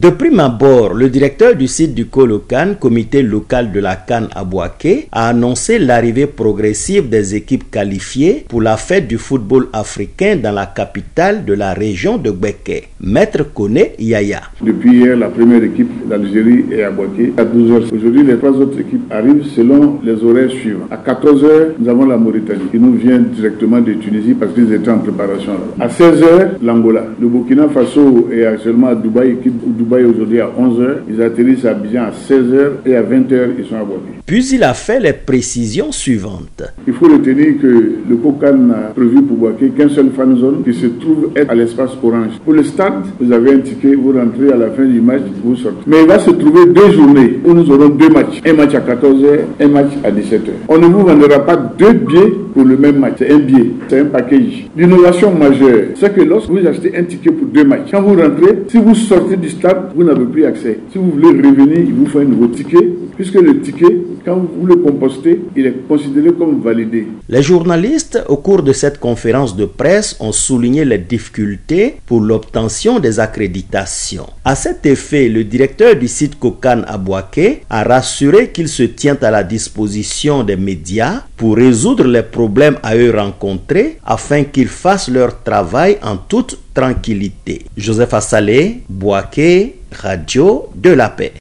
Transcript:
De prime abord, le directeur du site du Colocan, comité local de la Cannes à Boaké, a annoncé l'arrivée progressive des équipes qualifiées pour la fête du football africain dans la capitale de la région de Gbeke. Maître Kone Yaya. Depuis hier, la première équipe d'Algérie est à Boaké à 12h. Aujourd'hui, les trois autres équipes arrivent selon les horaires suivants. À 14h, nous avons la Mauritanie qui nous vient directement de Tunisie parce qu'ils étaient en préparation. À 16h, l'Angola. Le Burkina Faso est actuellement à Dubaï, équipe Dubaï aujourd'hui à 11h. Ils atterrissent à Abidjan à 16h et à 20h, ils sont à Boaké. Puis il a fait les précisions suivantes. Il faut retenir que le COCAN a prévu pour Boaké qu'un seul fan zone qui se trouve être à l'espace orange. Pour le stade, vous avez un ticket, vous rentrez à la fin du match, vous sortez. Mais il va se trouver deux journées où nous aurons deux matchs. Un match à 14h, un match à 17h. On ne vous vendra pas deux billets le même match. C'est un billet, c'est un package. L'innovation majeure, c'est que lorsque vous achetez un ticket pour deux matchs, quand vous rentrez, si vous sortez du stade, vous n'avez plus accès. Si vous voulez revenir, il vous faut un nouveau ticket, puisque le ticket, quand vous le compostez, il est considéré comme validé. Les journalistes, au cours de cette conférence de presse, ont souligné les difficultés pour l'obtention des accréditations. À cet effet, le directeur du site Kokan à Boaké a rassuré qu'il se tient à la disposition des médias pour résoudre les problèmes à eux rencontrés afin qu'ils fassent leur travail en toute tranquillité. Joseph Assalé, Boaké, Radio de la Paix.